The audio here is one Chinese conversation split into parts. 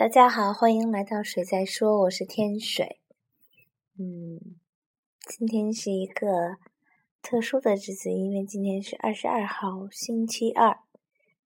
大家好，欢迎来到水在说，我是天水。嗯，今天是一个特殊的日子，因为今天是二十二号，星期二，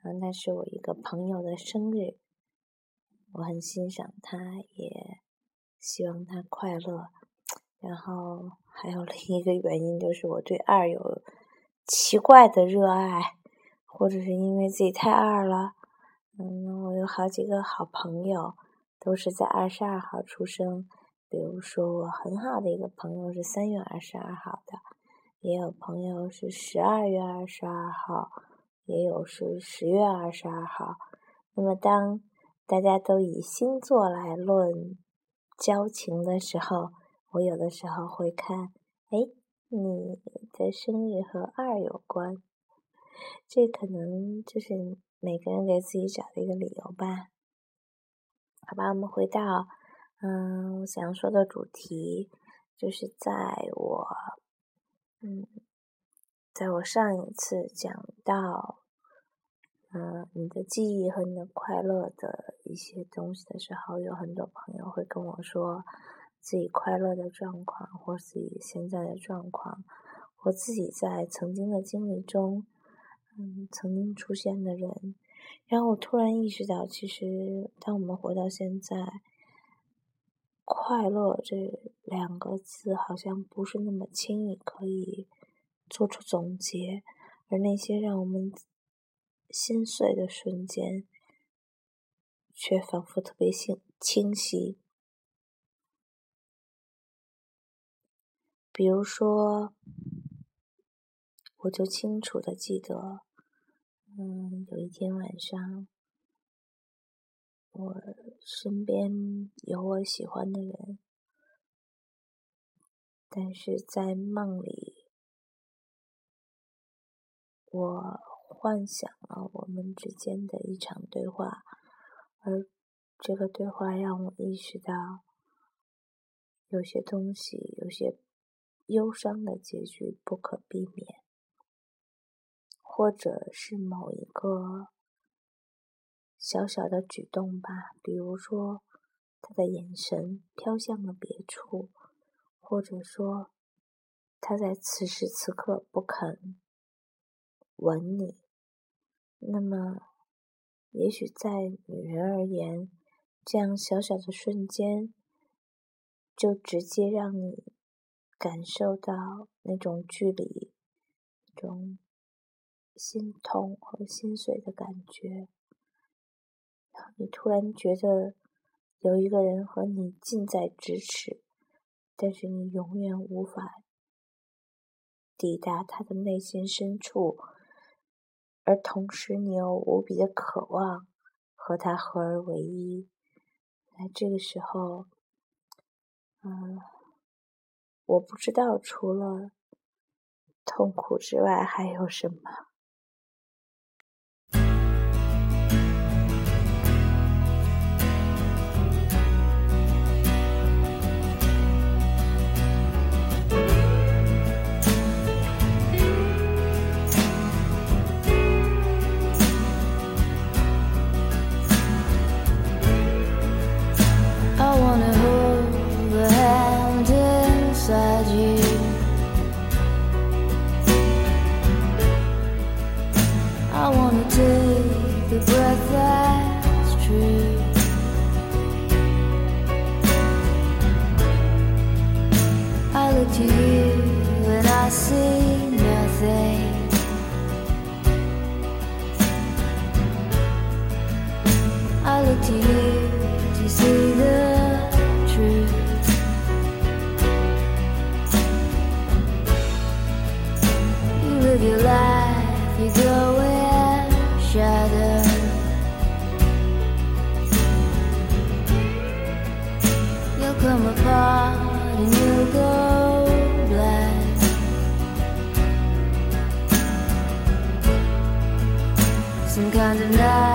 然后那是我一个朋友的生日，我很欣赏他，也希望他快乐。然后还有另一个原因，就是我对二有奇怪的热爱，或者是因为自己太二了。嗯，好几个好朋友都是在二十二号出生，比如说我很好的一个朋友是三月二十二号的，也有朋友是十二月二十二号，也有是十月二十二号。那么当大家都以星座来论交情的时候，我有的时候会看，哎，你的生日和二有关，这可能就是每个人给自己找一个理由吧。好吧，我们回到，嗯，我想说的主题，就是在我，嗯，在我上一次讲到，嗯，你的记忆和你的快乐的一些东西的时候，有很多朋友会跟我说。自己快乐的状况，或自己现在的状况，或自己在曾经的经历中，嗯，曾经出现的人，然后我突然意识到，其实当我们活到现在，快乐这两个字好像不是那么轻易可以做出总结，而那些让我们心碎的瞬间，却仿佛特别清清晰。比如说，我就清楚的记得，嗯，有一天晚上，我身边有我喜欢的人，但是在梦里，我幻想了我们之间的一场对话，而这个对话让我意识到，有些东西，有些。忧伤的结局不可避免，或者是某一个小小的举动吧，比如说他的眼神飘向了别处，或者说他在此时此刻不肯吻你，那么也许在女人而言，这样小小的瞬间就直接让你。感受到那种距离，那种心痛和心碎的感觉，你突然觉得有一个人和你近在咫尺，但是你永远无法抵达他的内心深处，而同时你又无比的渴望和他合而为一。那这个时候，嗯。我不知道除了痛苦之外还有什么。true. I look to you. Some kind of night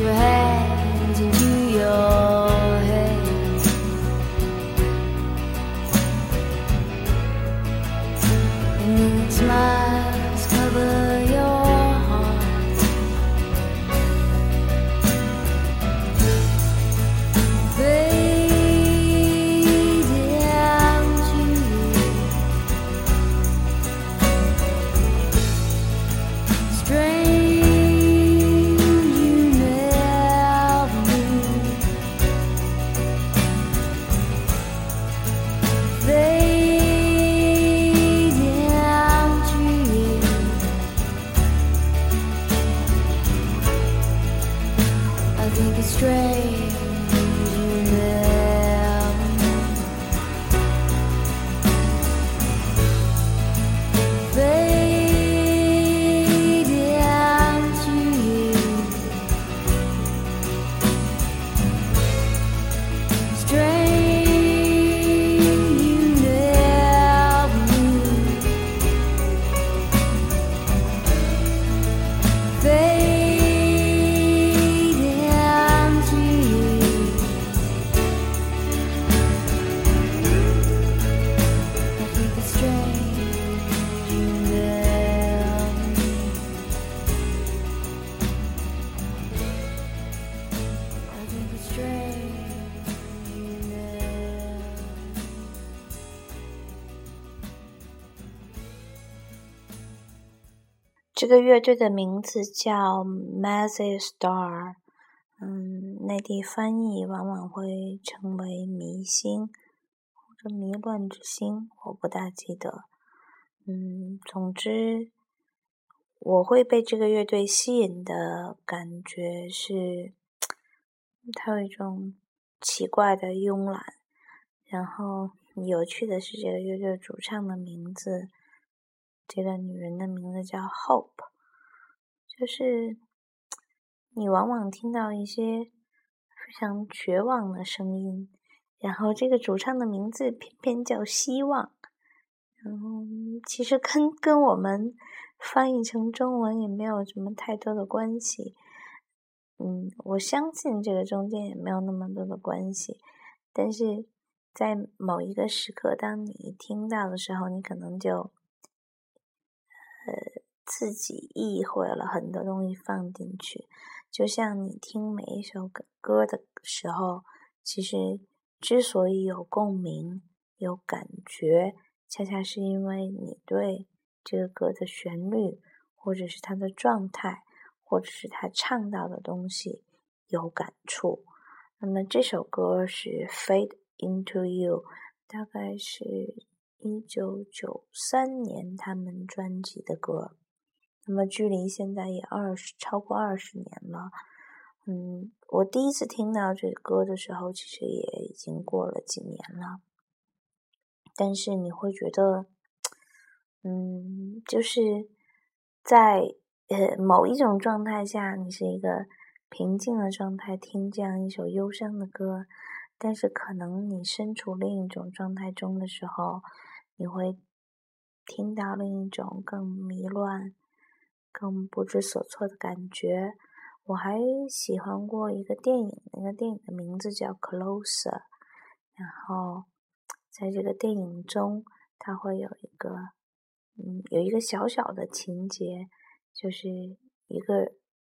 your head. 这个乐队的名字叫 Mazzy Star，嗯，内地翻译往往会称为迷星或者迷乱之星，我不大记得。嗯，总之，我会被这个乐队吸引的感觉是，它有一种奇怪的慵懒。然后有趣的是，这个乐队主唱的名字。这个女人的名字叫 Hope，就是你往往听到一些非常绝望的声音，然后这个主唱的名字偏偏叫希望，然后其实跟跟我们翻译成中文也没有什么太多的关系，嗯，我相信这个中间也没有那么多的关系，但是在某一个时刻，当你听到的时候，你可能就。呃，自己意会了很多东西放进去，就像你听每一首歌的时候，其实之所以有共鸣、有感觉，恰恰是因为你对这个歌的旋律，或者是它的状态，或者是他唱到的东西有感触。那么这首歌是《Fade into You》，大概是。一九九三年他们专辑的歌，那么距离现在也二十超过二十年了。嗯，我第一次听到这歌的时候，其实也已经过了几年了。但是你会觉得，嗯，就是在呃某一种状态下，你是一个平静的状态，听这样一首忧伤的歌。但是可能你身处另一种状态中的时候。你会听到另一种更迷乱、更不知所措的感觉。我还喜欢过一个电影，那个电影的名字叫《Closer》。然后，在这个电影中，它会有一个，嗯，有一个小小的情节，就是一个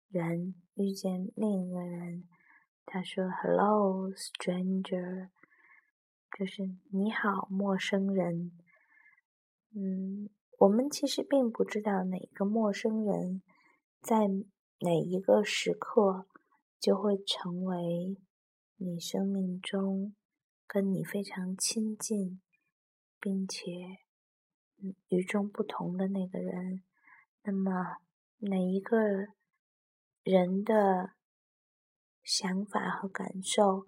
人遇见另一个人，他说 “Hello, stranger”，就是你好，陌生人。嗯，我们其实并不知道哪个陌生人，在哪一个时刻就会成为你生命中跟你非常亲近，并且与众不同的那个人。那么，哪一个人的想法和感受，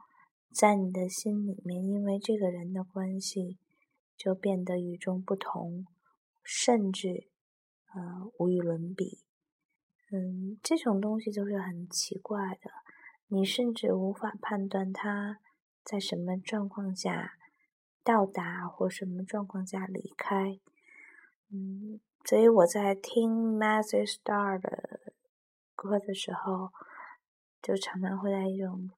在你的心里面，因为这个人的关系？就变得与众不同，甚至呃无与伦比。嗯，这种东西都是很奇怪的，你甚至无法判断他在什么状况下到达或什么状况下离开。嗯，所以我在听 Mazzy Star 的歌的时候，就常常会在一种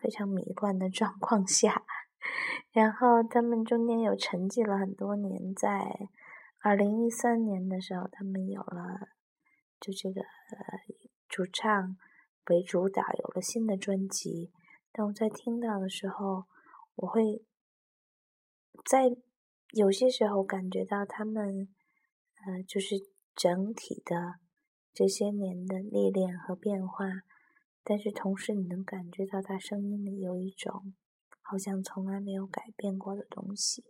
非常迷幻的状况下。然后他们中间有沉寂了很多年，在二零一三年的时候，他们有了就这个主唱为主导有了新的专辑。但我在听到的时候，我会在有些时候感觉到他们，呃，就是整体的这些年的历练和变化，但是同时你能感觉到他声音里有一种。好像从来没有改变过的东西。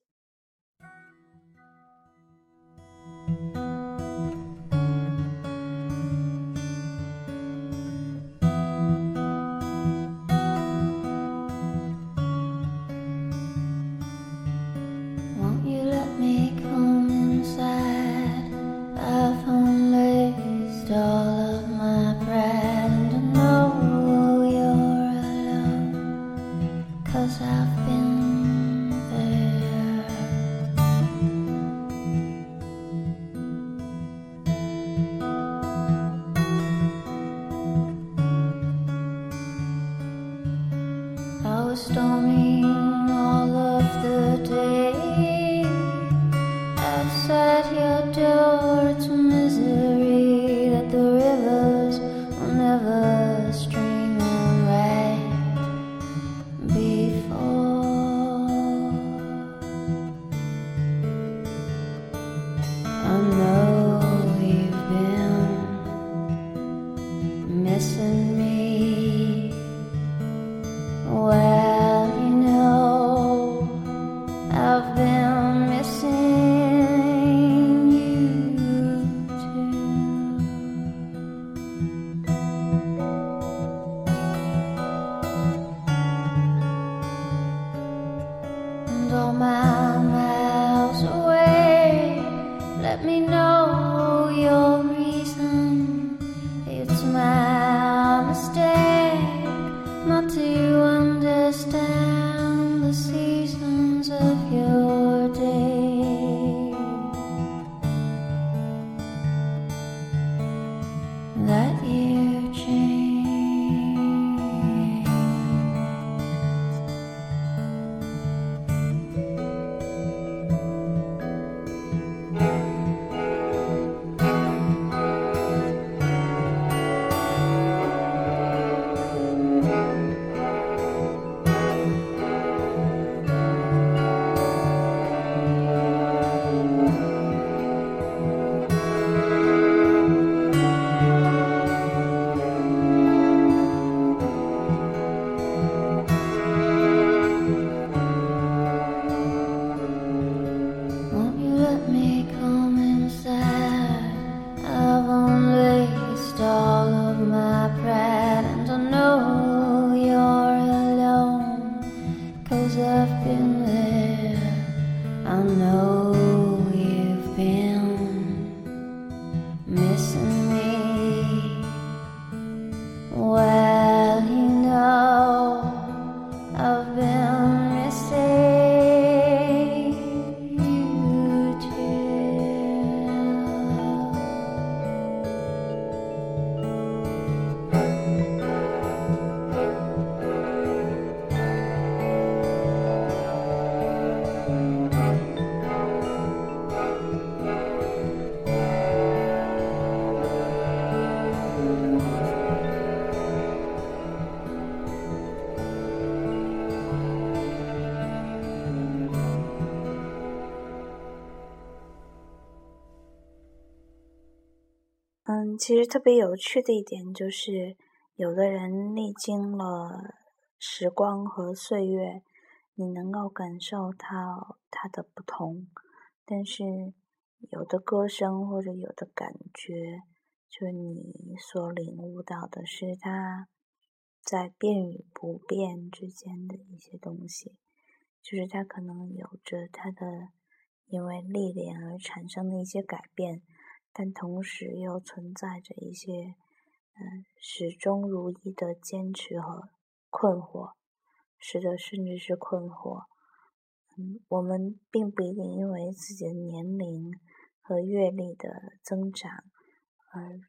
嗯，其实特别有趣的一点就是，有的人历经了时光和岁月，你能够感受到他的不同；但是有的歌声或者有的感觉，就是你所领悟到的是他在变与不变之间的一些东西，就是他可能有着他的因为历练而产生的一些改变。但同时又存在着一些，嗯，始终如一的坚持和困惑，是的，甚至是困惑。嗯，我们并不一定因为自己的年龄和阅历的增长，而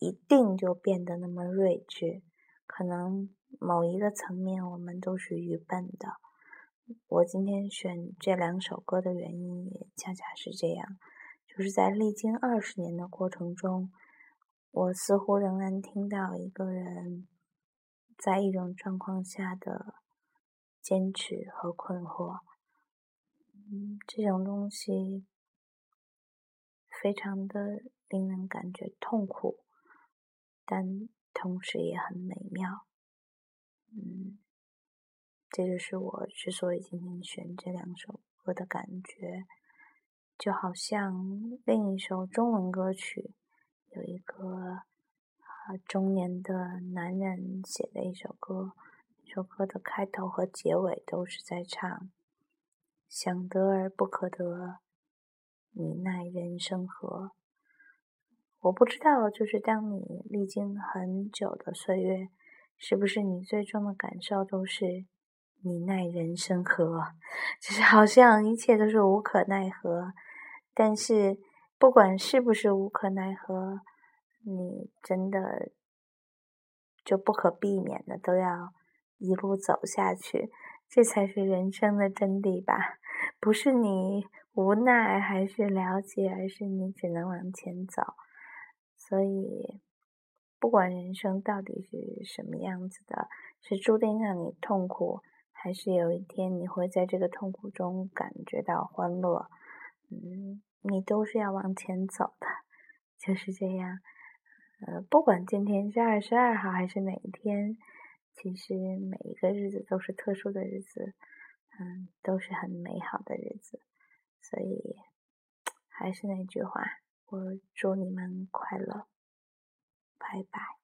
一定就变得那么睿智，可能某一个层面我们都是愚笨的。我今天选这两首歌的原因也恰恰是这样，就是在历经二十年的过程中，我似乎仍然听到一个人在一种状况下的坚持和困惑。嗯，这种东西非常的令人感觉痛苦。但同时也很美妙，嗯，这就是我之所以今天选这两首歌的感觉，就好像另一首中文歌曲，有一个啊中年的男人写的一首歌，这首歌的开头和结尾都是在唱“想得而不可得，你奈人生何”。我不知道，就是当你历经很久的岁月，是不是你最终的感受都是你奈人生何？就是好像一切都是无可奈何。但是不管是不是无可奈何，你真的就不可避免的都要一路走下去，这才是人生的真谛吧？不是你无奈还是了解，而是你只能往前走。所以，不管人生到底是什么样子的，是注定让你痛苦，还是有一天你会在这个痛苦中感觉到欢乐，嗯，你都是要往前走的，就是这样。呃，不管今天是二十二号还是哪一天，其实每一个日子都是特殊的日子，嗯，都是很美好的日子。所以，还是那句话。我祝你们快乐，拜拜。